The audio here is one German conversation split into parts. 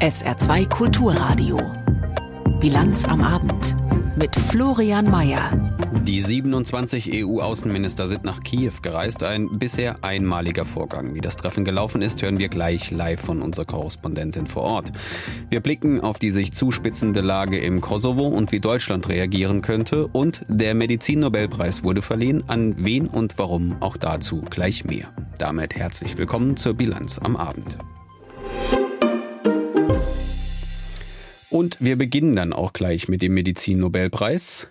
SR2 Kulturradio. Bilanz am Abend mit Florian Mayer. Die 27 EU-Außenminister sind nach Kiew gereist. Ein bisher einmaliger Vorgang. Wie das Treffen gelaufen ist, hören wir gleich live von unserer Korrespondentin vor Ort. Wir blicken auf die sich zuspitzende Lage im Kosovo und wie Deutschland reagieren könnte. Und der Medizinnobelpreis wurde verliehen. An wen und warum auch dazu gleich mehr. Damit herzlich willkommen zur Bilanz am Abend. Und wir beginnen dann auch gleich mit dem Medizinnobelpreis.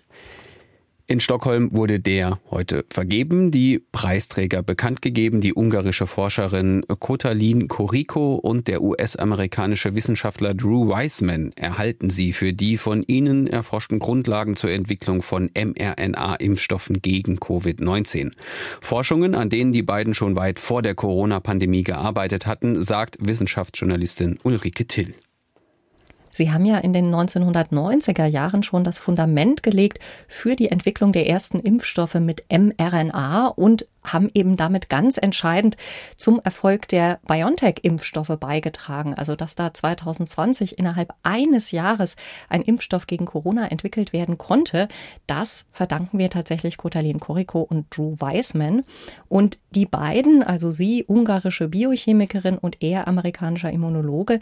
In Stockholm wurde der heute vergeben, die Preisträger bekannt gegeben, die ungarische Forscherin Kotalin Koriko und der US-amerikanische Wissenschaftler Drew Weissman erhalten sie für die von ihnen erforschten Grundlagen zur Entwicklung von mRNA-Impfstoffen gegen Covid-19. Forschungen, an denen die beiden schon weit vor der Corona-Pandemie gearbeitet hatten, sagt Wissenschaftsjournalistin Ulrike Till. Sie haben ja in den 1990er Jahren schon das Fundament gelegt für die Entwicklung der ersten Impfstoffe mit mRNA und haben eben damit ganz entscheidend zum Erfolg der BioNTech-Impfstoffe beigetragen. Also, dass da 2020 innerhalb eines Jahres ein Impfstoff gegen Corona entwickelt werden konnte, das verdanken wir tatsächlich Kotalin Koriko und Drew Weissman. Und die beiden, also sie, ungarische Biochemikerin und er, amerikanischer Immunologe,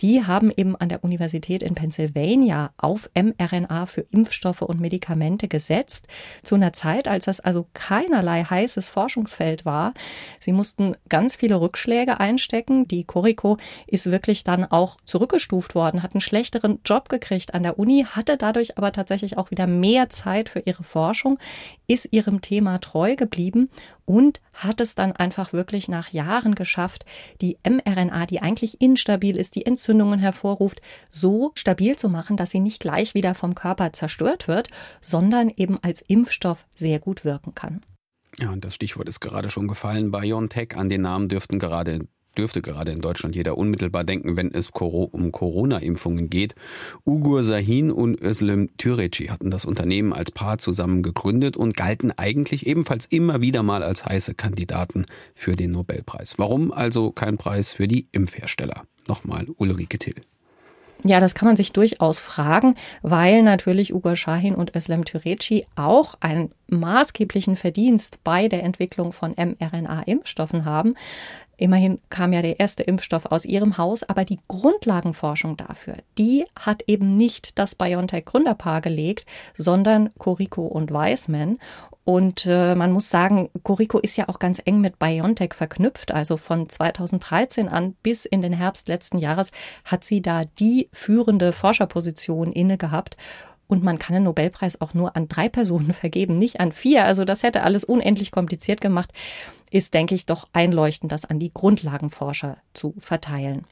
die haben eben an der Universität in Pennsylvania auf mRNA für Impfstoffe und Medikamente gesetzt, zu einer Zeit, als das also keinerlei heißes Forschungsfeld war. Sie mussten ganz viele Rückschläge einstecken. Die Corico ist wirklich dann auch zurückgestuft worden, hat einen schlechteren Job gekriegt an der Uni, hatte dadurch aber tatsächlich auch wieder mehr Zeit für ihre Forschung, ist ihrem Thema treu geblieben und hat es dann einfach wirklich nach Jahren geschafft, die mRNA, die eigentlich instabil ist, die Entzündungen hervorruft, so stabil zu machen, dass sie nicht gleich wieder vom Körper zerstört wird, sondern eben als Impfstoff sehr gut wirken kann. Ja, und das Stichwort ist gerade schon gefallen. BioNTech, an den Namen dürften gerade dürfte gerade in Deutschland jeder unmittelbar denken, wenn es um Corona-Impfungen geht. Ugur Sahin und Özlem Türeci hatten das Unternehmen als Paar zusammen gegründet und galten eigentlich ebenfalls immer wieder mal als heiße Kandidaten für den Nobelpreis. Warum also kein Preis für die Impfhersteller? Nochmal Ulrike Till. Ja, das kann man sich durchaus fragen, weil natürlich Ugo Shahin und Özlem Türeci auch einen maßgeblichen Verdienst bei der Entwicklung von mRNA-Impfstoffen haben. Immerhin kam ja der erste Impfstoff aus ihrem Haus, aber die Grundlagenforschung dafür, die hat eben nicht das BioNTech-Gründerpaar gelegt, sondern Corrico und Weissman. Und äh, man muss sagen, Corico ist ja auch ganz eng mit BioNTech verknüpft. Also von 2013 an bis in den Herbst letzten Jahres hat sie da die führende Forscherposition inne gehabt. Und man kann den Nobelpreis auch nur an drei Personen vergeben, nicht an vier. Also das hätte alles unendlich kompliziert gemacht. Ist, denke ich, doch einleuchtend, das an die Grundlagenforscher zu verteilen.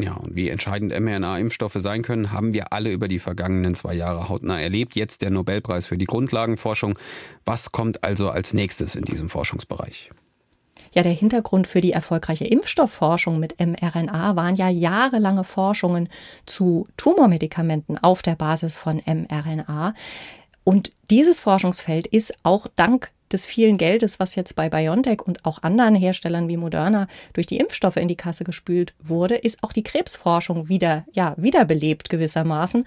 Ja, und wie entscheidend mRNA-Impfstoffe sein können, haben wir alle über die vergangenen zwei Jahre hautnah erlebt. Jetzt der Nobelpreis für die Grundlagenforschung. Was kommt also als nächstes in diesem Forschungsbereich? Ja, der Hintergrund für die erfolgreiche Impfstoffforschung mit mRNA waren ja jahrelange Forschungen zu Tumormedikamenten auf der Basis von mRNA. Und dieses Forschungsfeld ist auch dank des vielen Geldes, was jetzt bei BioNTech und auch anderen Herstellern wie Moderna durch die Impfstoffe in die Kasse gespült wurde, ist auch die Krebsforschung wieder, ja, wiederbelebt gewissermaßen.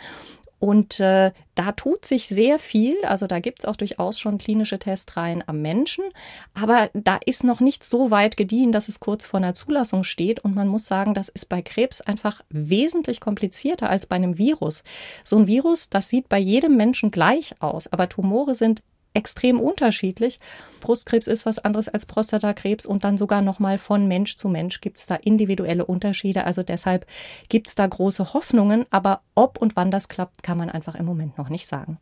Und äh, da tut sich sehr viel. Also da gibt es auch durchaus schon klinische Testreihen am Menschen. Aber da ist noch nicht so weit gediehen, dass es kurz vor einer Zulassung steht. Und man muss sagen, das ist bei Krebs einfach wesentlich komplizierter als bei einem Virus. So ein Virus, das sieht bei jedem Menschen gleich aus. Aber Tumore sind extrem unterschiedlich. Brustkrebs ist was anderes als Prostatakrebs und dann sogar nochmal von Mensch zu Mensch gibt es da individuelle Unterschiede. Also deshalb gibt es da große Hoffnungen, aber ob und wann das klappt, kann man einfach im Moment noch nicht sagen.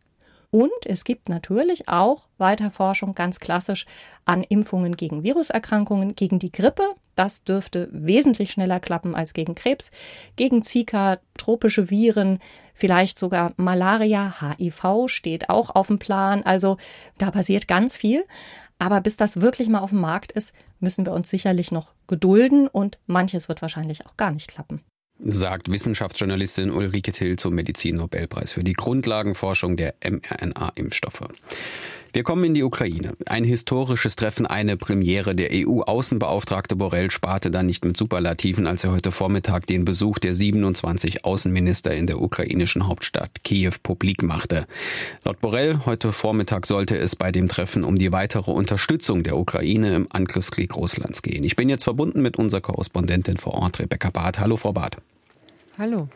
Und es gibt natürlich auch weiter Forschung ganz klassisch an Impfungen gegen Viruserkrankungen, gegen die Grippe. Das dürfte wesentlich schneller klappen als gegen Krebs, gegen Zika, tropische Viren, vielleicht sogar Malaria, HIV steht auch auf dem Plan. Also da passiert ganz viel. Aber bis das wirklich mal auf dem Markt ist, müssen wir uns sicherlich noch gedulden und manches wird wahrscheinlich auch gar nicht klappen sagt Wissenschaftsjournalistin Ulrike Till zum Medizinnobelpreis für die Grundlagenforschung der mRNA-Impfstoffe. Wir kommen in die Ukraine. Ein historisches Treffen, eine Premiere. Der EU-Außenbeauftragte Borrell sparte dann nicht mit Superlativen, als er heute Vormittag den Besuch der 27 Außenminister in der ukrainischen Hauptstadt Kiew publik machte. Laut Borrell heute Vormittag sollte es bei dem Treffen um die weitere Unterstützung der Ukraine im Angriffskrieg Russlands gehen. Ich bin jetzt verbunden mit unserer Korrespondentin vor Ort, Rebecca Barth. Hallo, Frau Barth. Hallo.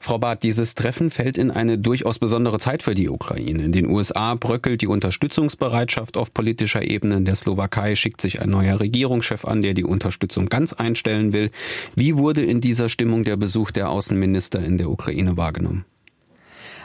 Frau Barth, dieses Treffen fällt in eine durchaus besondere Zeit für die Ukraine. In den USA bröckelt die Unterstützungsbereitschaft auf politischer Ebene. In der Slowakei schickt sich ein neuer Regierungschef an, der die Unterstützung ganz einstellen will. Wie wurde in dieser Stimmung der Besuch der Außenminister in der Ukraine wahrgenommen?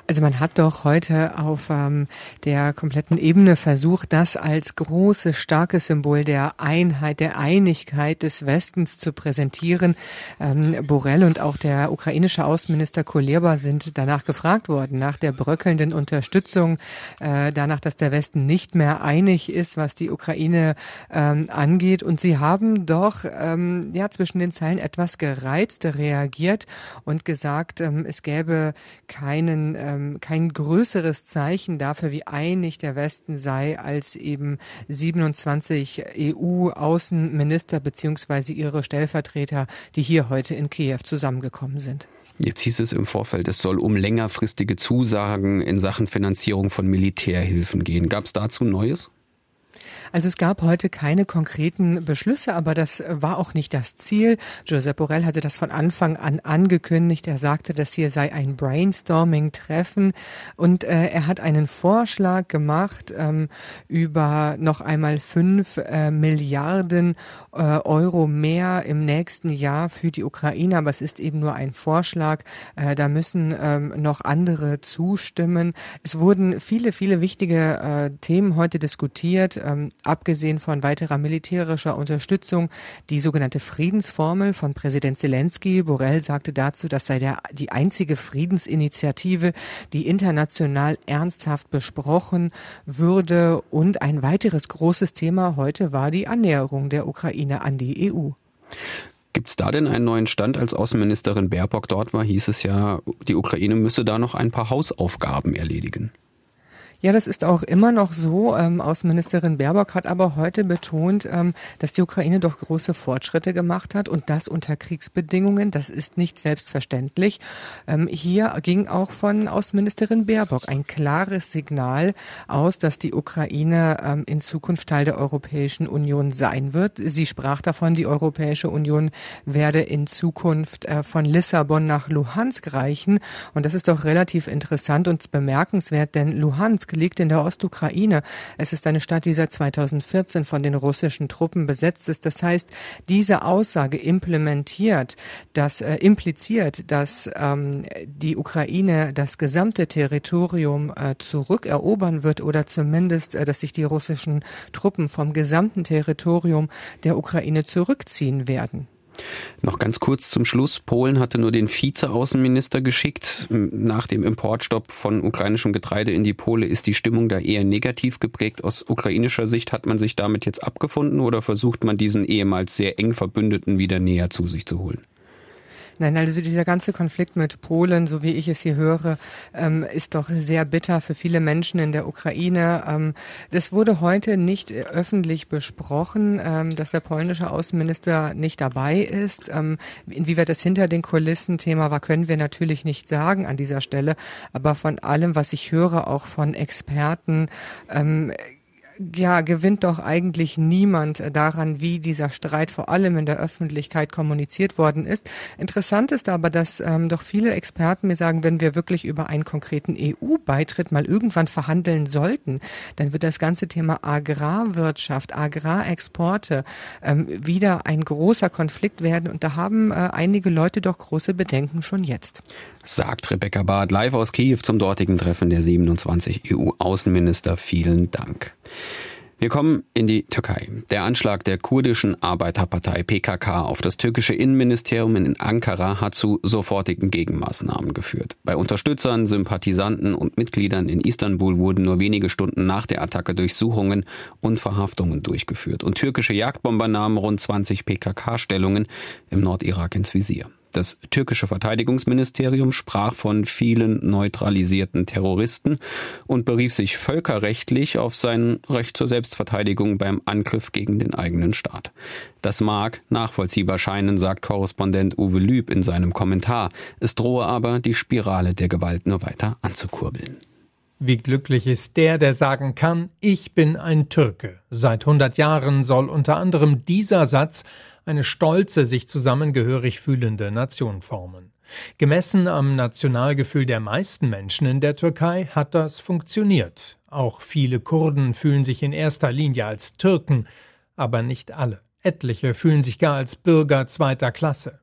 Also man hat doch heute auf ähm, der kompletten Ebene versucht, das als großes, starkes Symbol der Einheit, der Einigkeit des Westens zu präsentieren. Ähm, Borrell und auch der ukrainische Außenminister Kuleba sind danach gefragt worden, nach der bröckelnden Unterstützung, äh, danach, dass der Westen nicht mehr einig ist, was die Ukraine ähm, angeht. Und sie haben doch ähm, ja zwischen den Zeilen etwas gereizt reagiert und gesagt, ähm, es gäbe keinen ähm, ähm, kein größeres Zeichen dafür, wie einig der Westen sei, als eben 27 EU-Außenminister beziehungsweise ihre Stellvertreter, die hier heute in Kiew zusammengekommen sind. Jetzt hieß es im Vorfeld, es soll um längerfristige Zusagen in Sachen Finanzierung von Militärhilfen gehen. Gab es dazu Neues? Also es gab heute keine konkreten Beschlüsse, aber das war auch nicht das Ziel. Josep Borrell hatte das von Anfang an angekündigt. Er sagte, das hier sei ein Brainstorming-Treffen und äh, er hat einen Vorschlag gemacht ähm, über noch einmal fünf äh, Milliarden äh, Euro mehr im nächsten Jahr für die Ukraine. Aber es ist eben nur ein Vorschlag. Äh, da müssen ähm, noch andere zustimmen. Es wurden viele, viele wichtige äh, Themen heute diskutiert. Abgesehen von weiterer militärischer Unterstützung die sogenannte Friedensformel von Präsident Zelensky. Borrell sagte dazu, das sei der, die einzige Friedensinitiative, die international ernsthaft besprochen würde. Und ein weiteres großes Thema heute war die Annäherung der Ukraine an die EU. Gibt es da denn einen neuen Stand? Als Außenministerin Baerbock dort war, hieß es ja, die Ukraine müsse da noch ein paar Hausaufgaben erledigen. Ja, das ist auch immer noch so. Ähm, Außenministerin Baerbock hat aber heute betont, ähm, dass die Ukraine doch große Fortschritte gemacht hat und das unter Kriegsbedingungen. Das ist nicht selbstverständlich. Ähm, hier ging auch von Außenministerin Baerbock ein klares Signal aus, dass die Ukraine ähm, in Zukunft Teil der Europäischen Union sein wird. Sie sprach davon, die Europäische Union werde in Zukunft äh, von Lissabon nach Luhansk reichen. Und das ist doch relativ interessant und bemerkenswert, denn Luhansk Luhansk liegt in der Ostukraine. Es ist eine Stadt, die seit 2014 von den russischen Truppen besetzt ist. Das heißt, diese Aussage implementiert, das äh, impliziert, dass ähm, die Ukraine das gesamte Territorium äh, zurückerobern wird oder zumindest, äh, dass sich die russischen Truppen vom gesamten Territorium der Ukraine zurückziehen werden. Noch ganz kurz zum Schluss. Polen hatte nur den Vize-Außenminister geschickt. Nach dem Importstopp von ukrainischem Getreide in die Pole ist die Stimmung da eher negativ geprägt. Aus ukrainischer Sicht hat man sich damit jetzt abgefunden oder versucht man diesen ehemals sehr eng Verbündeten wieder näher zu sich zu holen? Nein, also dieser ganze Konflikt mit Polen, so wie ich es hier höre, ähm, ist doch sehr bitter für viele Menschen in der Ukraine. Ähm, das wurde heute nicht öffentlich besprochen, ähm, dass der polnische Außenminister nicht dabei ist. Ähm, inwieweit das hinter den Kulissen Thema war, können wir natürlich nicht sagen an dieser Stelle. Aber von allem, was ich höre, auch von Experten, ähm, ja, gewinnt doch eigentlich niemand daran, wie dieser Streit vor allem in der Öffentlichkeit kommuniziert worden ist. Interessant ist aber, dass ähm, doch viele Experten mir sagen, wenn wir wirklich über einen konkreten EU-Beitritt mal irgendwann verhandeln sollten, dann wird das ganze Thema Agrarwirtschaft, Agrarexporte ähm, wieder ein großer Konflikt werden. Und da haben äh, einige Leute doch große Bedenken schon jetzt. Sagt Rebecca Barth live aus Kiew zum dortigen Treffen der 27 EU-Außenminister. Vielen Dank. Wir kommen in die Türkei. Der Anschlag der kurdischen Arbeiterpartei PKK auf das türkische Innenministerium in Ankara hat zu sofortigen Gegenmaßnahmen geführt. Bei Unterstützern, Sympathisanten und Mitgliedern in Istanbul wurden nur wenige Stunden nach der Attacke Durchsuchungen und Verhaftungen durchgeführt. Und türkische Jagdbomber nahmen rund 20 PKK-Stellungen im Nordirak ins Visier. Das türkische Verteidigungsministerium sprach von vielen neutralisierten Terroristen und berief sich völkerrechtlich auf sein Recht zur Selbstverteidigung beim Angriff gegen den eigenen Staat. Das mag nachvollziehbar scheinen, sagt Korrespondent Uwe Lüb in seinem Kommentar. Es drohe aber, die Spirale der Gewalt nur weiter anzukurbeln. Wie glücklich ist der, der sagen kann, ich bin ein Türke. Seit 100 Jahren soll unter anderem dieser Satz eine stolze, sich zusammengehörig fühlende Nation formen. Gemessen am Nationalgefühl der meisten Menschen in der Türkei hat das funktioniert. Auch viele Kurden fühlen sich in erster Linie als Türken, aber nicht alle. Etliche fühlen sich gar als Bürger zweiter Klasse.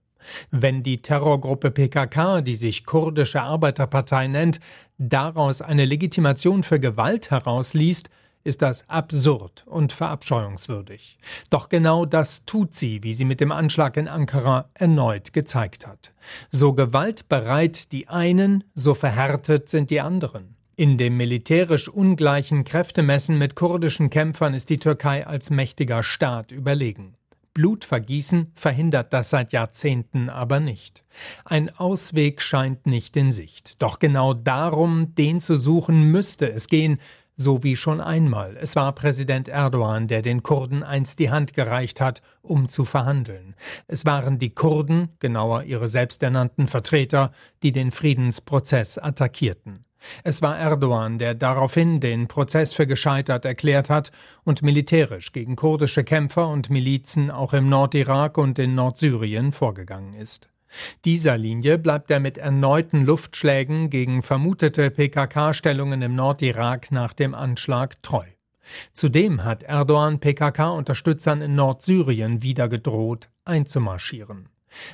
Wenn die Terrorgruppe PKK, die sich kurdische Arbeiterpartei nennt, daraus eine Legitimation für Gewalt herausliest, ist das absurd und verabscheuungswürdig. Doch genau das tut sie, wie sie mit dem Anschlag in Ankara erneut gezeigt hat. So gewaltbereit die einen, so verhärtet sind die anderen. In dem militärisch ungleichen Kräftemessen mit kurdischen Kämpfern ist die Türkei als mächtiger Staat überlegen. Blutvergießen verhindert das seit Jahrzehnten aber nicht. Ein Ausweg scheint nicht in Sicht. Doch genau darum, den zu suchen, müsste es gehen, so wie schon einmal. Es war Präsident Erdogan, der den Kurden einst die Hand gereicht hat, um zu verhandeln. Es waren die Kurden, genauer ihre selbsternannten Vertreter, die den Friedensprozess attackierten. Es war Erdogan, der daraufhin den Prozess für gescheitert erklärt hat und militärisch gegen kurdische Kämpfer und Milizen auch im Nordirak und in Nordsyrien vorgegangen ist. Dieser Linie bleibt er mit erneuten Luftschlägen gegen vermutete PKK-Stellungen im Nordirak nach dem Anschlag treu. Zudem hat Erdogan PKK-Unterstützern in Nordsyrien wieder gedroht, einzumarschieren.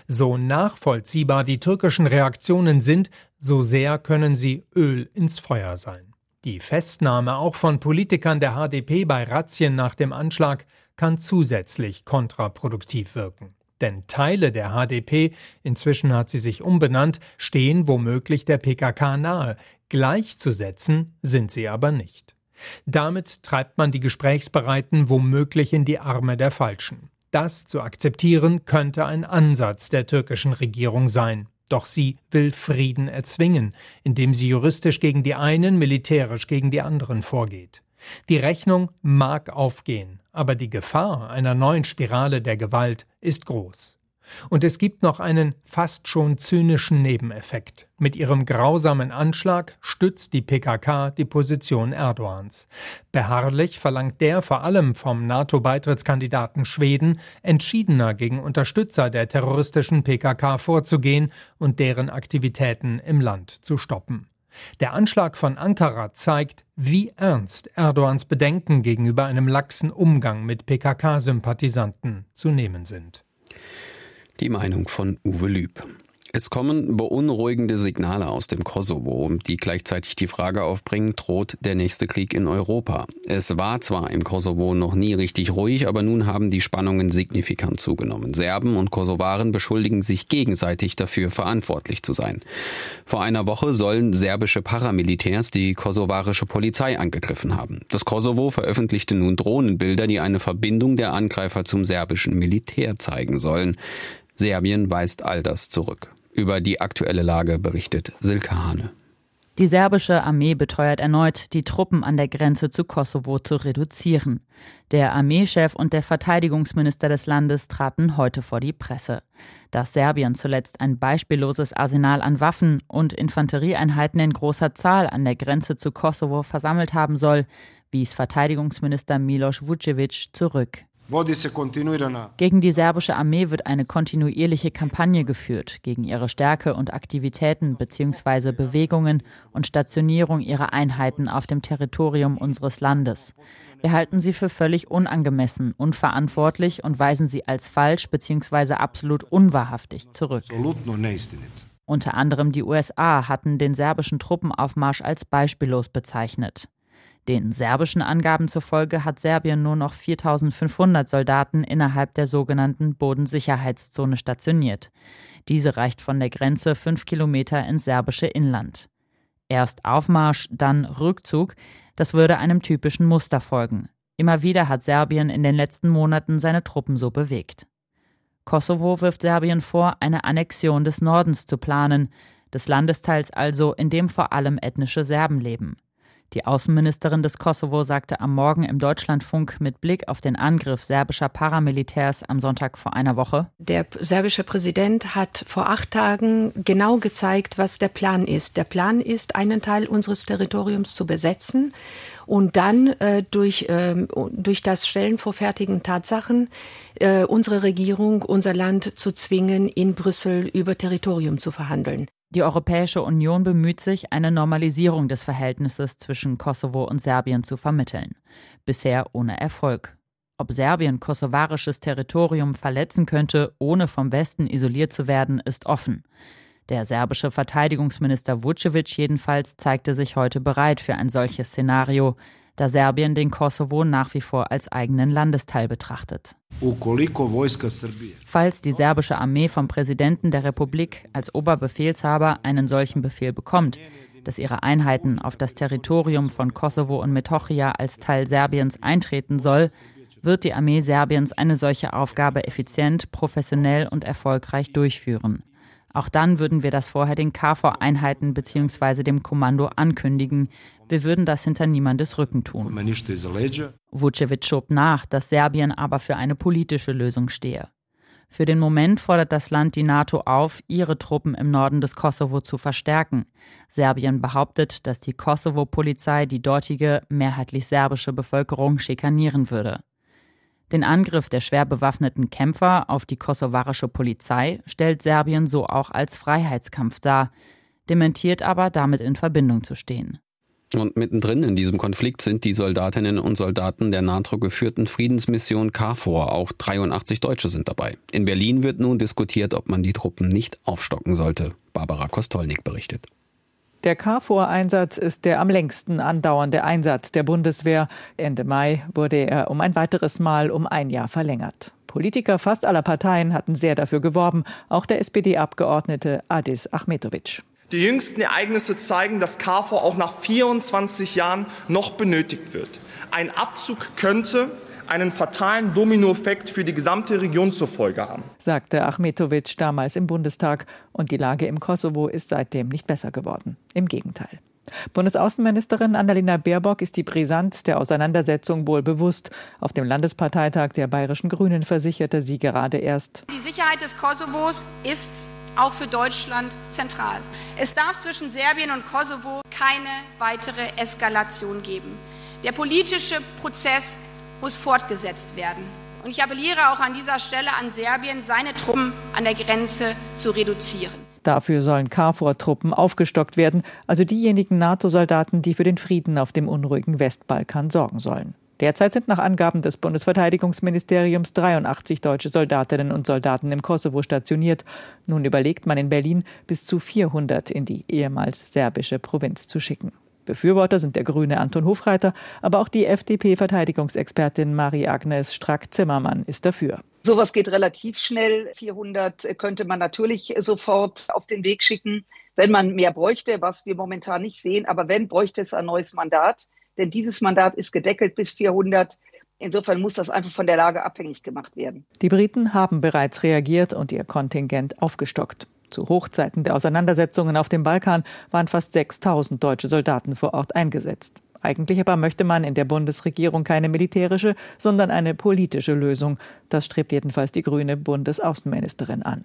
So nachvollziehbar die türkischen Reaktionen sind, so sehr können sie Öl ins Feuer sein. Die Festnahme auch von Politikern der HDP bei Razzien nach dem Anschlag kann zusätzlich kontraproduktiv wirken. Denn Teile der HDP, inzwischen hat sie sich umbenannt, stehen womöglich der PKK nahe. Gleichzusetzen sind sie aber nicht. Damit treibt man die Gesprächsbereiten womöglich in die Arme der Falschen. Das zu akzeptieren könnte ein Ansatz der türkischen Regierung sein. Doch sie will Frieden erzwingen, indem sie juristisch gegen die einen, militärisch gegen die anderen vorgeht. Die Rechnung mag aufgehen, aber die Gefahr einer neuen Spirale der Gewalt ist groß. Und es gibt noch einen fast schon zynischen Nebeneffekt. Mit ihrem grausamen Anschlag stützt die PKK die Position Erdogans. Beharrlich verlangt der vor allem vom NATO-Beitrittskandidaten Schweden, entschiedener gegen Unterstützer der terroristischen PKK vorzugehen und deren Aktivitäten im Land zu stoppen. Der Anschlag von Ankara zeigt, wie ernst Erdogans Bedenken gegenüber einem laxen Umgang mit PKK-Sympathisanten zu nehmen sind. Die Meinung von Uwe Lüb. Es kommen beunruhigende Signale aus dem Kosovo, die gleichzeitig die Frage aufbringen, droht der nächste Krieg in Europa. Es war zwar im Kosovo noch nie richtig ruhig, aber nun haben die Spannungen signifikant zugenommen. Serben und Kosovaren beschuldigen sich gegenseitig dafür verantwortlich zu sein. Vor einer Woche sollen serbische Paramilitärs die kosovarische Polizei angegriffen haben. Das Kosovo veröffentlichte nun Drohnenbilder, die eine Verbindung der Angreifer zum serbischen Militär zeigen sollen. Serbien weist all das zurück. Über die aktuelle Lage berichtet Silke Hane. Die serbische Armee beteuert erneut, die Truppen an der Grenze zu Kosovo zu reduzieren. Der Armeechef und der Verteidigungsminister des Landes traten heute vor die Presse. Dass Serbien zuletzt ein beispielloses Arsenal an Waffen und Infanterieeinheiten in großer Zahl an der Grenze zu Kosovo versammelt haben soll, wies Verteidigungsminister Milos Vucevic zurück. Gegen die serbische Armee wird eine kontinuierliche Kampagne geführt, gegen ihre Stärke und Aktivitäten bzw. Bewegungen und Stationierung ihrer Einheiten auf dem Territorium unseres Landes. Wir halten sie für völlig unangemessen, unverantwortlich und weisen sie als falsch bzw. absolut unwahrhaftig zurück. Unter anderem die USA hatten den serbischen Truppenaufmarsch als beispiellos bezeichnet. Den serbischen Angaben zufolge hat Serbien nur noch 4500 Soldaten innerhalb der sogenannten Bodensicherheitszone stationiert. Diese reicht von der Grenze fünf Kilometer ins serbische Inland. Erst Aufmarsch, dann Rückzug, das würde einem typischen Muster folgen. Immer wieder hat Serbien in den letzten Monaten seine Truppen so bewegt. Kosovo wirft Serbien vor, eine Annexion des Nordens zu planen, des Landesteils also, in dem vor allem ethnische Serben leben. Die Außenministerin des Kosovo sagte am Morgen im Deutschlandfunk mit Blick auf den Angriff serbischer Paramilitärs am Sonntag vor einer Woche. Der serbische Präsident hat vor acht Tagen genau gezeigt, was der Plan ist. Der Plan ist, einen Teil unseres Territoriums zu besetzen und dann äh, durch, äh, durch das Stellen vor fertigen Tatsachen äh, unsere Regierung, unser Land zu zwingen, in Brüssel über Territorium zu verhandeln. Die Europäische Union bemüht sich, eine Normalisierung des Verhältnisses zwischen Kosovo und Serbien zu vermitteln. Bisher ohne Erfolg. Ob Serbien kosovarisches Territorium verletzen könnte, ohne vom Westen isoliert zu werden, ist offen. Der serbische Verteidigungsminister Vucevic jedenfalls zeigte sich heute bereit für ein solches Szenario, da Serbien den Kosovo nach wie vor als eigenen Landesteil betrachtet. Falls die serbische Armee vom Präsidenten der Republik als Oberbefehlshaber einen solchen Befehl bekommt, dass ihre Einheiten auf das Territorium von Kosovo und Metochia als Teil Serbiens eintreten soll, wird die Armee Serbiens eine solche Aufgabe effizient, professionell und erfolgreich durchführen. Auch dann würden wir das vorher den KFOR-Einheiten bzw. dem Kommando ankündigen. Wir würden das hinter niemandes Rücken tun. Vucevic schob nach, dass Serbien aber für eine politische Lösung stehe. Für den Moment fordert das Land die NATO auf, ihre Truppen im Norden des Kosovo zu verstärken. Serbien behauptet, dass die Kosovo-Polizei die dortige, mehrheitlich serbische Bevölkerung schikanieren würde. Den Angriff der schwer bewaffneten Kämpfer auf die kosovarische Polizei stellt Serbien so auch als Freiheitskampf dar, dementiert aber damit in Verbindung zu stehen. Und mittendrin in diesem Konflikt sind die Soldatinnen und Soldaten der NATO geführten Friedensmission KFOR. Auch 83 Deutsche sind dabei. In Berlin wird nun diskutiert, ob man die Truppen nicht aufstocken sollte. Barbara Kostolnik berichtet. Der KFOR-Einsatz ist der am längsten andauernde Einsatz der Bundeswehr. Ende Mai wurde er um ein weiteres Mal um ein Jahr verlängert. Politiker fast aller Parteien hatten sehr dafür geworben, auch der SPD-Abgeordnete Adis Ahmetovic. Die jüngsten Ereignisse zeigen, dass KFOR auch nach 24 Jahren noch benötigt wird. Ein Abzug könnte einen fatalen Dominoeffekt für die gesamte Region zur Folge haben, sagte Achmetovic damals im Bundestag. Und die Lage im Kosovo ist seitdem nicht besser geworden. Im Gegenteil. Bundesaußenministerin Annalena Baerbock ist die Brisanz der Auseinandersetzung wohl bewusst. Auf dem Landesparteitag der Bayerischen Grünen versicherte sie gerade erst. Die Sicherheit des Kosovos ist auch für Deutschland zentral. Es darf zwischen Serbien und Kosovo keine weitere Eskalation geben. Der politische Prozess muss fortgesetzt werden. Und ich appelliere auch an dieser Stelle an Serbien, seine Truppen an der Grenze zu reduzieren. Dafür sollen KFOR-Truppen aufgestockt werden, also diejenigen NATO-Soldaten, die für den Frieden auf dem unruhigen Westbalkan sorgen sollen. Derzeit sind nach Angaben des Bundesverteidigungsministeriums 83 deutsche Soldatinnen und Soldaten im Kosovo stationiert. Nun überlegt man in Berlin, bis zu 400 in die ehemals serbische Provinz zu schicken. Befürworter sind der Grüne Anton Hofreiter, aber auch die FDP-Verteidigungsexpertin Marie-Agnes Strack-Zimmermann ist dafür. Sowas geht relativ schnell. 400 könnte man natürlich sofort auf den Weg schicken, wenn man mehr bräuchte, was wir momentan nicht sehen. Aber wenn, bräuchte es ein neues Mandat. Denn dieses Mandat ist gedeckelt bis 400. Insofern muss das einfach von der Lage abhängig gemacht werden. Die Briten haben bereits reagiert und ihr Kontingent aufgestockt. Zu Hochzeiten der Auseinandersetzungen auf dem Balkan waren fast 6000 deutsche Soldaten vor Ort eingesetzt. Eigentlich aber möchte man in der Bundesregierung keine militärische, sondern eine politische Lösung. Das strebt jedenfalls die grüne Bundesaußenministerin an.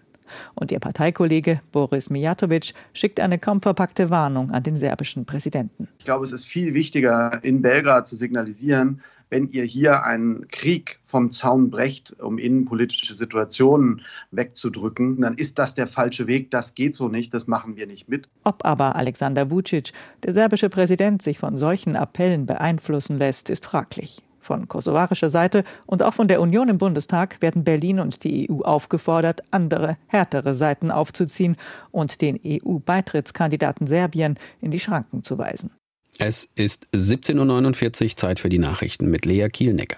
Und ihr Parteikollege Boris Mijatovic schickt eine kaum verpackte Warnung an den serbischen Präsidenten. Ich glaube, es ist viel wichtiger, in Belgrad zu signalisieren, wenn ihr hier einen Krieg vom Zaun brecht, um innenpolitische Situationen wegzudrücken, dann ist das der falsche Weg. Das geht so nicht. Das machen wir nicht mit. Ob aber Alexander Vucic, der serbische Präsident, sich von solchen Appellen beeinflussen lässt, ist fraglich. Von kosovarischer Seite und auch von der Union im Bundestag werden Berlin und die EU aufgefordert, andere, härtere Seiten aufzuziehen und den EU-Beitrittskandidaten Serbien in die Schranken zu weisen. Es ist 17.49 Uhr, Zeit für die Nachrichten mit Lea Kielnecker.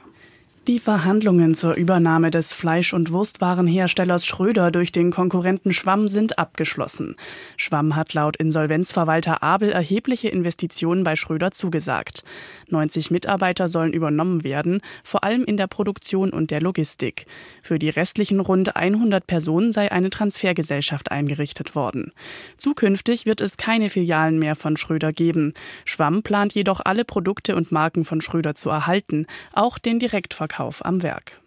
Die Verhandlungen zur Übernahme des Fleisch- und Wurstwarenherstellers Schröder durch den Konkurrenten Schwamm sind abgeschlossen. Schwamm hat laut Insolvenzverwalter Abel erhebliche Investitionen bei Schröder zugesagt. 90 Mitarbeiter sollen übernommen werden, vor allem in der Produktion und der Logistik. Für die restlichen rund 100 Personen sei eine Transfergesellschaft eingerichtet worden. Zukünftig wird es keine Filialen mehr von Schröder geben. Schwamm plant jedoch alle Produkte und Marken von Schröder zu erhalten, auch den Direktverkauf Verkauf am Werk.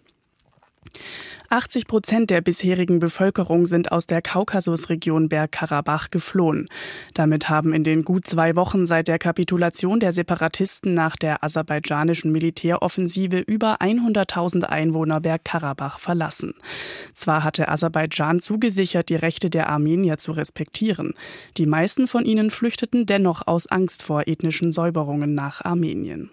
80 Prozent der bisherigen Bevölkerung sind aus der Kaukasusregion Bergkarabach geflohen. Damit haben in den gut zwei Wochen seit der Kapitulation der Separatisten nach der aserbaidschanischen Militäroffensive über 100.000 Einwohner Bergkarabach verlassen. Zwar hatte Aserbaidschan zugesichert, die Rechte der Armenier zu respektieren. Die meisten von ihnen flüchteten dennoch aus Angst vor ethnischen Säuberungen nach Armenien.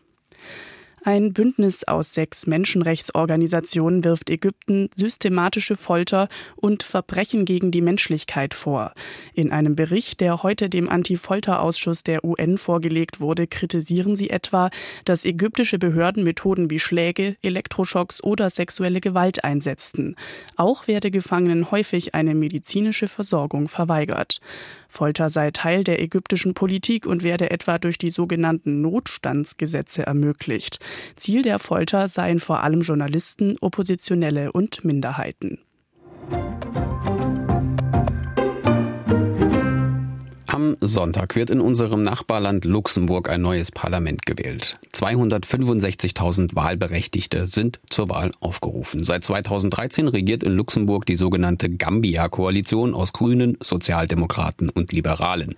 Ein Bündnis aus sechs Menschenrechtsorganisationen wirft Ägypten systematische Folter und Verbrechen gegen die Menschlichkeit vor. In einem Bericht, der heute dem Anti-Folter-Ausschuss der UN vorgelegt wurde, kritisieren sie etwa, dass ägyptische Behörden Methoden wie Schläge, Elektroschocks oder sexuelle Gewalt einsetzten. Auch werde Gefangenen häufig eine medizinische Versorgung verweigert. Folter sei Teil der ägyptischen Politik und werde etwa durch die sogenannten Notstandsgesetze ermöglicht. Ziel der Folter seien vor allem Journalisten, Oppositionelle und Minderheiten. Am Sonntag wird in unserem Nachbarland Luxemburg ein neues Parlament gewählt. 265.000 Wahlberechtigte sind zur Wahl aufgerufen. Seit 2013 regiert in Luxemburg die sogenannte Gambia-Koalition aus Grünen, Sozialdemokraten und Liberalen.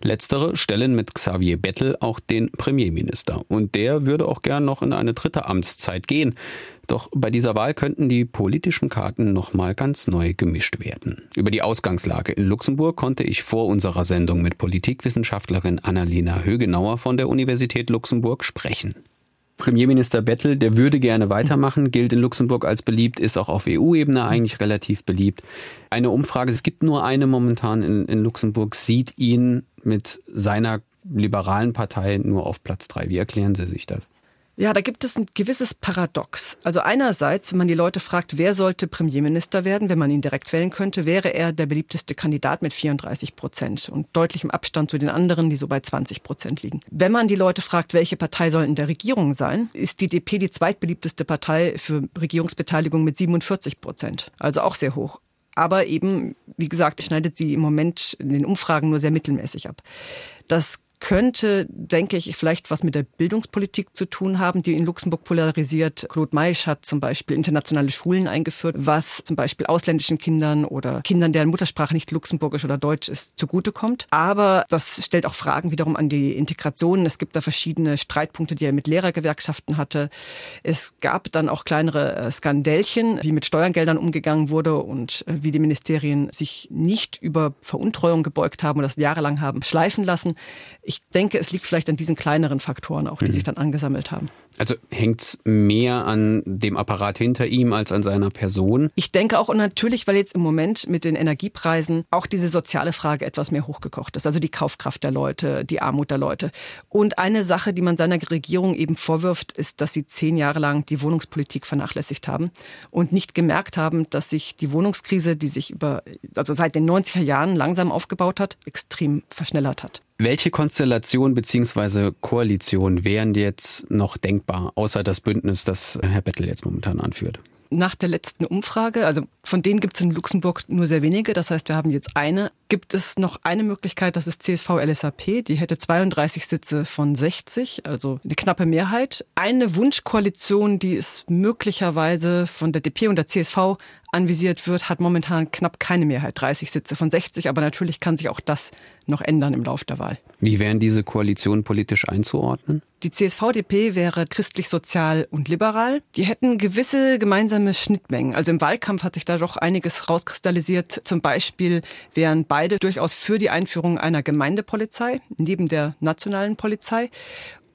Letztere stellen mit Xavier Bettel auch den Premierminister. Und der würde auch gern noch in eine dritte Amtszeit gehen. Doch bei dieser Wahl könnten die politischen Karten nochmal ganz neu gemischt werden. Über die Ausgangslage in Luxemburg konnte ich vor unserer Sendung mit Politikwissenschaftlerin Annalena Högenauer von der Universität Luxemburg sprechen. Premierminister Bettel, der würde gerne weitermachen, gilt in Luxemburg als beliebt, ist auch auf EU-Ebene eigentlich relativ beliebt. Eine Umfrage, es gibt nur eine momentan in, in Luxemburg, sieht ihn mit seiner liberalen Partei nur auf Platz drei. Wie erklären Sie sich das? Ja, da gibt es ein gewisses Paradox. Also einerseits, wenn man die Leute fragt, wer sollte Premierminister werden, wenn man ihn direkt wählen könnte, wäre er der beliebteste Kandidat mit 34 Prozent und deutlichem Abstand zu den anderen, die so bei 20 Prozent liegen. Wenn man die Leute fragt, welche Partei soll in der Regierung sein, ist die DP die zweitbeliebteste Partei für Regierungsbeteiligung mit 47 Prozent. Also auch sehr hoch. Aber eben, wie gesagt, schneidet sie im Moment in den Umfragen nur sehr mittelmäßig ab. Das könnte, denke ich, vielleicht was mit der Bildungspolitik zu tun haben, die in Luxemburg polarisiert. Claude Maisch hat zum Beispiel internationale Schulen eingeführt, was zum Beispiel ausländischen Kindern oder Kindern, deren Muttersprache nicht luxemburgisch oder deutsch ist, zugutekommt. Aber das stellt auch Fragen wiederum an die Integration. Es gibt da verschiedene Streitpunkte, die er mit Lehrergewerkschaften hatte. Es gab dann auch kleinere äh, Skandälchen, wie mit Steuergeldern umgegangen wurde und äh, wie die Ministerien sich nicht über Veruntreuung gebeugt haben und das jahrelang haben schleifen lassen. Ich denke, es liegt vielleicht an diesen kleineren Faktoren auch, die mhm. sich dann angesammelt haben. Also hängt es mehr an dem Apparat hinter ihm als an seiner Person? Ich denke auch und natürlich, weil jetzt im Moment mit den Energiepreisen auch diese soziale Frage etwas mehr hochgekocht ist. Also die Kaufkraft der Leute, die Armut der Leute. Und eine Sache, die man seiner Regierung eben vorwirft, ist, dass sie zehn Jahre lang die Wohnungspolitik vernachlässigt haben und nicht gemerkt haben, dass sich die Wohnungskrise, die sich über, also seit den 90er Jahren langsam aufgebaut hat, extrem verschnellert hat. Welche Konstellation bzw. Koalition wären jetzt noch denkbar, außer das Bündnis, das Herr Bettel jetzt momentan anführt? nach der letzten Umfrage, also von denen gibt es in Luxemburg nur sehr wenige, das heißt, wir haben jetzt eine, gibt es noch eine Möglichkeit, das ist CSV-LSAP, die hätte 32 Sitze von 60, also eine knappe Mehrheit. Eine Wunschkoalition, die es möglicherweise von der DP und der CSV anvisiert wird, hat momentan knapp keine Mehrheit, 30 Sitze von 60, aber natürlich kann sich auch das noch ändern im Laufe der Wahl. Wie wären diese Koalitionen politisch einzuordnen? Die CSVDP wäre christlich, sozial und liberal. Die hätten gewisse gemeinsame Schnittmengen. Also im Wahlkampf hat sich da doch einiges rauskristallisiert. Zum Beispiel wären beide durchaus für die Einführung einer Gemeindepolizei neben der nationalen Polizei.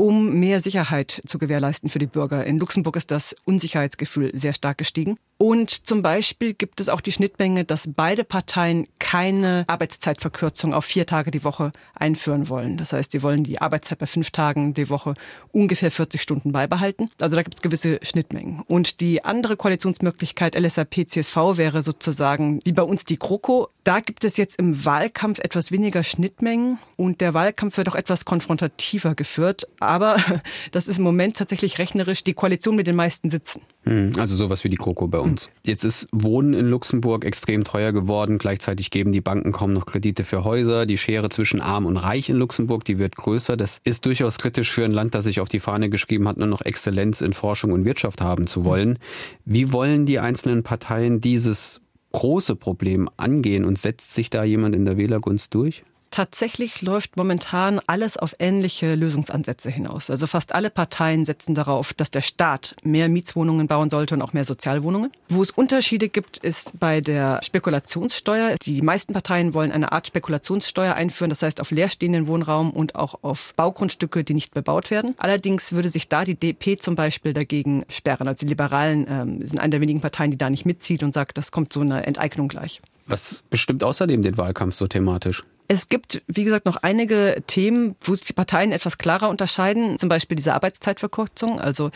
Um mehr Sicherheit zu gewährleisten für die Bürger. In Luxemburg ist das Unsicherheitsgefühl sehr stark gestiegen. Und zum Beispiel gibt es auch die Schnittmenge, dass beide Parteien keine Arbeitszeitverkürzung auf vier Tage die Woche einführen wollen. Das heißt, sie wollen die Arbeitszeit bei fünf Tagen die Woche ungefähr 40 Stunden beibehalten. Also da gibt es gewisse Schnittmengen. Und die andere Koalitionsmöglichkeit LSAP-CSV wäre sozusagen wie bei uns die GroKo. Da gibt es jetzt im Wahlkampf etwas weniger Schnittmengen und der Wahlkampf wird auch etwas konfrontativer geführt. Aber das ist im Moment tatsächlich rechnerisch die Koalition mit den meisten Sitzen. Hm, also sowas wie die GroKo bei uns. Jetzt ist Wohnen in Luxemburg extrem teuer geworden. Gleichzeitig geben die Banken kaum noch Kredite für Häuser. Die Schere zwischen Arm und Reich in Luxemburg, die wird größer. Das ist durchaus kritisch für ein Land, das sich auf die Fahne geschrieben hat, nur noch Exzellenz in Forschung und Wirtschaft haben zu wollen. Wie wollen die einzelnen Parteien dieses große Problem angehen und setzt sich da jemand in der Wählergunst durch? Tatsächlich läuft momentan alles auf ähnliche Lösungsansätze hinaus. Also fast alle Parteien setzen darauf, dass der Staat mehr Mietswohnungen bauen sollte und auch mehr Sozialwohnungen. Wo es Unterschiede gibt, ist bei der Spekulationssteuer. Die meisten Parteien wollen eine Art Spekulationssteuer einführen, das heißt auf leerstehenden Wohnraum und auch auf Baugrundstücke, die nicht bebaut werden. Allerdings würde sich da die DP zum Beispiel dagegen sperren. Also die Liberalen ähm, sind eine der wenigen Parteien, die da nicht mitzieht und sagt, das kommt so eine Enteignung gleich. Was bestimmt außerdem den Wahlkampf so thematisch? Es gibt, wie gesagt, noch einige Themen, wo sich die Parteien etwas klarer unterscheiden. Zum Beispiel diese Arbeitszeitverkürzung. Also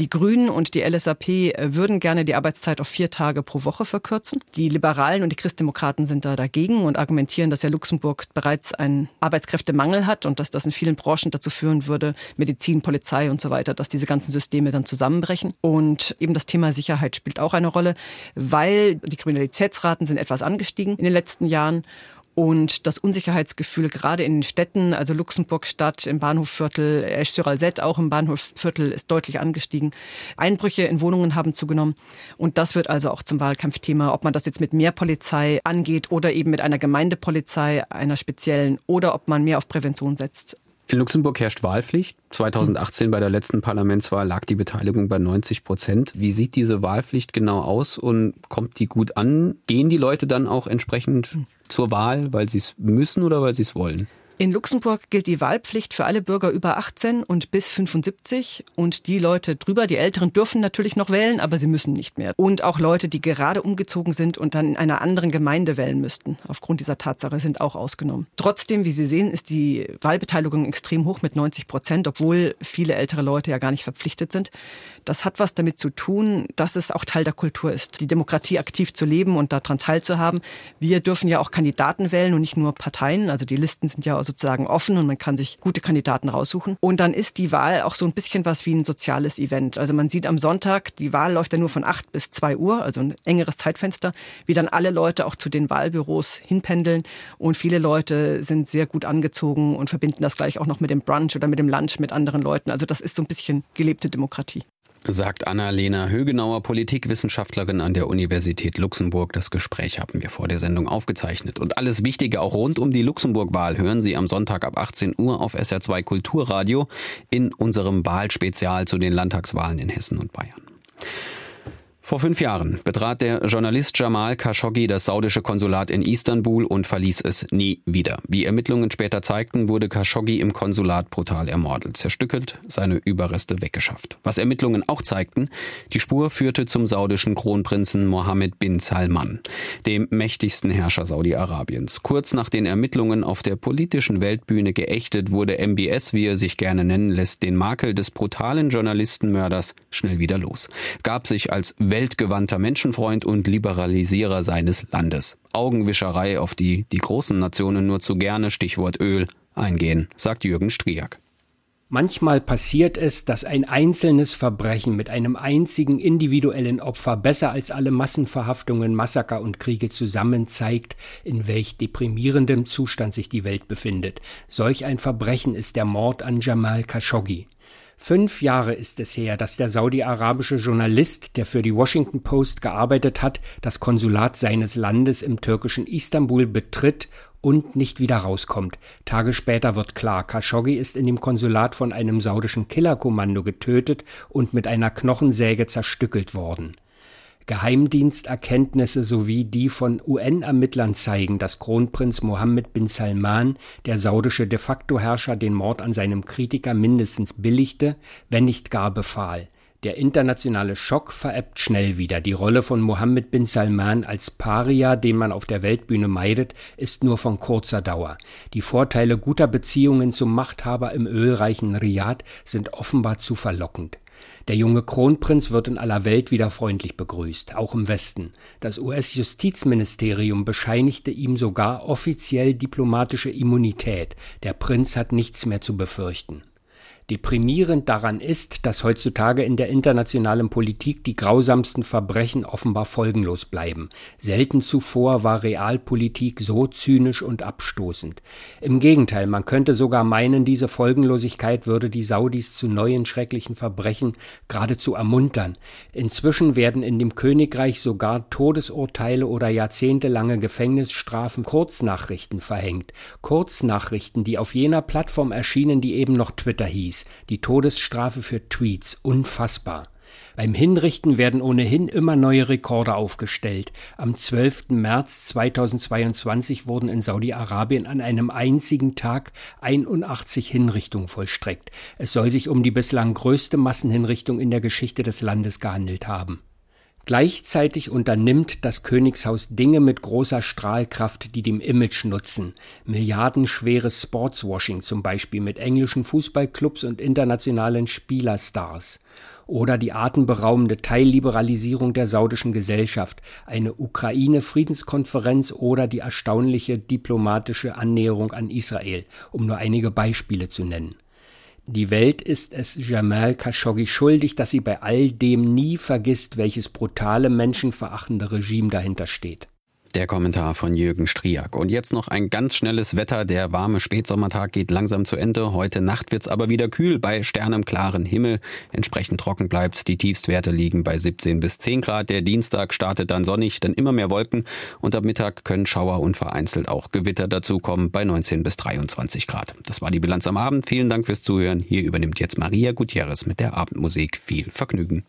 die Grünen und die LSAP würden gerne die Arbeitszeit auf vier Tage pro Woche verkürzen. Die Liberalen und die Christdemokraten sind da dagegen und argumentieren, dass ja Luxemburg bereits einen Arbeitskräftemangel hat und dass das in vielen Branchen dazu führen würde, Medizin, Polizei und so weiter, dass diese ganzen Systeme dann zusammenbrechen. Und eben das Thema Sicherheit spielt auch eine Rolle, weil die Kriminalitätsraten sind etwas angestiegen in den letzten Jahren. Und das Unsicherheitsgefühl gerade in den Städten, also Luxemburg-Stadt im Bahnhofviertel, Esch-sur-Alzette auch im Bahnhofviertel ist deutlich angestiegen. Einbrüche in Wohnungen haben zugenommen. Und das wird also auch zum Wahlkampfthema, ob man das jetzt mit mehr Polizei angeht oder eben mit einer Gemeindepolizei, einer speziellen, oder ob man mehr auf Prävention setzt. In Luxemburg herrscht Wahlpflicht. 2018 bei der letzten Parlamentswahl lag die Beteiligung bei 90 Prozent. Wie sieht diese Wahlpflicht genau aus und kommt die gut an? Gehen die Leute dann auch entsprechend zur Wahl, weil sie es müssen oder weil sie es wollen? In Luxemburg gilt die Wahlpflicht für alle Bürger über 18 und bis 75 und die Leute drüber, die Älteren dürfen natürlich noch wählen, aber sie müssen nicht mehr. Und auch Leute, die gerade umgezogen sind und dann in einer anderen Gemeinde wählen müssten, aufgrund dieser Tatsache sind auch ausgenommen. Trotzdem, wie Sie sehen, ist die Wahlbeteiligung extrem hoch mit 90 Prozent, obwohl viele ältere Leute ja gar nicht verpflichtet sind. Das hat was damit zu tun, dass es auch Teil der Kultur ist, die Demokratie aktiv zu leben und daran teilzuhaben. Wir dürfen ja auch Kandidaten wählen und nicht nur Parteien. Also die Listen sind ja sozusagen offen und man kann sich gute Kandidaten raussuchen. Und dann ist die Wahl auch so ein bisschen was wie ein soziales Event. Also man sieht am Sonntag, die Wahl läuft ja nur von 8 bis 2 Uhr, also ein engeres Zeitfenster, wie dann alle Leute auch zu den Wahlbüros hinpendeln. Und viele Leute sind sehr gut angezogen und verbinden das gleich auch noch mit dem Brunch oder mit dem Lunch mit anderen Leuten. Also das ist so ein bisschen gelebte Demokratie sagt Anna-Lena Högenauer, Politikwissenschaftlerin an der Universität Luxemburg. Das Gespräch haben wir vor der Sendung aufgezeichnet. Und alles Wichtige auch rund um die Luxemburg-Wahl hören Sie am Sonntag ab 18 Uhr auf SR2 Kulturradio in unserem Wahlspezial zu den Landtagswahlen in Hessen und Bayern. Vor fünf Jahren betrat der Journalist Jamal Khashoggi das saudische Konsulat in Istanbul und verließ es nie wieder. Wie Ermittlungen später zeigten, wurde Khashoggi im Konsulat brutal ermordet, zerstückelt, seine Überreste weggeschafft. Was Ermittlungen auch zeigten, die Spur führte zum saudischen Kronprinzen Mohammed bin Salman, dem mächtigsten Herrscher Saudi-Arabiens. Kurz nach den Ermittlungen auf der politischen Weltbühne geächtet, wurde MBS, wie er sich gerne nennen lässt, den Makel des brutalen Journalistenmörders schnell wieder los. Gab sich als Welt weltgewandter Menschenfreund und Liberalisierer seines Landes. Augenwischerei, auf die die großen Nationen nur zu gerne, Stichwort Öl, eingehen, sagt Jürgen Striak. Manchmal passiert es, dass ein einzelnes Verbrechen mit einem einzigen individuellen Opfer besser als alle Massenverhaftungen, Massaker und Kriege zusammen zeigt, in welch deprimierendem Zustand sich die Welt befindet. Solch ein Verbrechen ist der Mord an Jamal Khashoggi. Fünf Jahre ist es her, dass der saudi-arabische Journalist, der für die Washington Post gearbeitet hat, das Konsulat seines Landes im türkischen Istanbul betritt und nicht wieder rauskommt. Tage später wird klar, Khashoggi ist in dem Konsulat von einem saudischen Killerkommando getötet und mit einer Knochensäge zerstückelt worden. Geheimdiensterkenntnisse sowie die von UN-Ermittlern zeigen, dass Kronprinz Mohammed bin Salman, der saudische de facto Herrscher, den Mord an seinem Kritiker mindestens billigte, wenn nicht gar befahl. Der internationale Schock verebbt schnell wieder. Die Rolle von Mohammed bin Salman als Paria, den man auf der Weltbühne meidet, ist nur von kurzer Dauer. Die Vorteile guter Beziehungen zum Machthaber im ölreichen Riad sind offenbar zu verlockend. Der junge Kronprinz wird in aller Welt wieder freundlich begrüßt, auch im Westen. Das US-Justizministerium bescheinigte ihm sogar offiziell diplomatische Immunität. Der Prinz hat nichts mehr zu befürchten. Deprimierend daran ist, dass heutzutage in der internationalen Politik die grausamsten Verbrechen offenbar folgenlos bleiben. Selten zuvor war Realpolitik so zynisch und abstoßend. Im Gegenteil, man könnte sogar meinen, diese Folgenlosigkeit würde die Saudis zu neuen schrecklichen Verbrechen geradezu ermuntern. Inzwischen werden in dem Königreich sogar Todesurteile oder jahrzehntelange Gefängnisstrafen Kurznachrichten verhängt. Kurznachrichten, die auf jener Plattform erschienen, die eben noch Twitter hieß die Todesstrafe für Tweets. Unfassbar. Beim Hinrichten werden ohnehin immer neue Rekorde aufgestellt. Am 12. März 2022 wurden in Saudi-Arabien an einem einzigen Tag 81 Hinrichtungen vollstreckt. Es soll sich um die bislang größte Massenhinrichtung in der Geschichte des Landes gehandelt haben. Gleichzeitig unternimmt das Königshaus Dinge mit großer Strahlkraft, die dem Image nutzen. Milliardenschweres Sportswashing zum Beispiel mit englischen Fußballclubs und internationalen Spielerstars. Oder die atemberaubende Teilliberalisierung der saudischen Gesellschaft, eine Ukraine-Friedenskonferenz oder die erstaunliche diplomatische Annäherung an Israel, um nur einige Beispiele zu nennen. Die Welt ist es Jamal Khashoggi schuldig, dass sie bei all dem nie vergisst, welches brutale, menschenverachtende Regime dahinter steht. Der Kommentar von Jürgen Striak. Und jetzt noch ein ganz schnelles Wetter. Der warme Spätsommertag geht langsam zu Ende. Heute Nacht wird's aber wieder kühl bei sternemklaren Himmel. Entsprechend trocken bleibt's. Die Tiefstwerte liegen bei 17 bis 10 Grad. Der Dienstag startet dann sonnig, dann immer mehr Wolken. Und ab Mittag können Schauer und vereinzelt auch Gewitter dazukommen bei 19 bis 23 Grad. Das war die Bilanz am Abend. Vielen Dank fürs Zuhören. Hier übernimmt jetzt Maria Gutierrez mit der Abendmusik. Viel Vergnügen.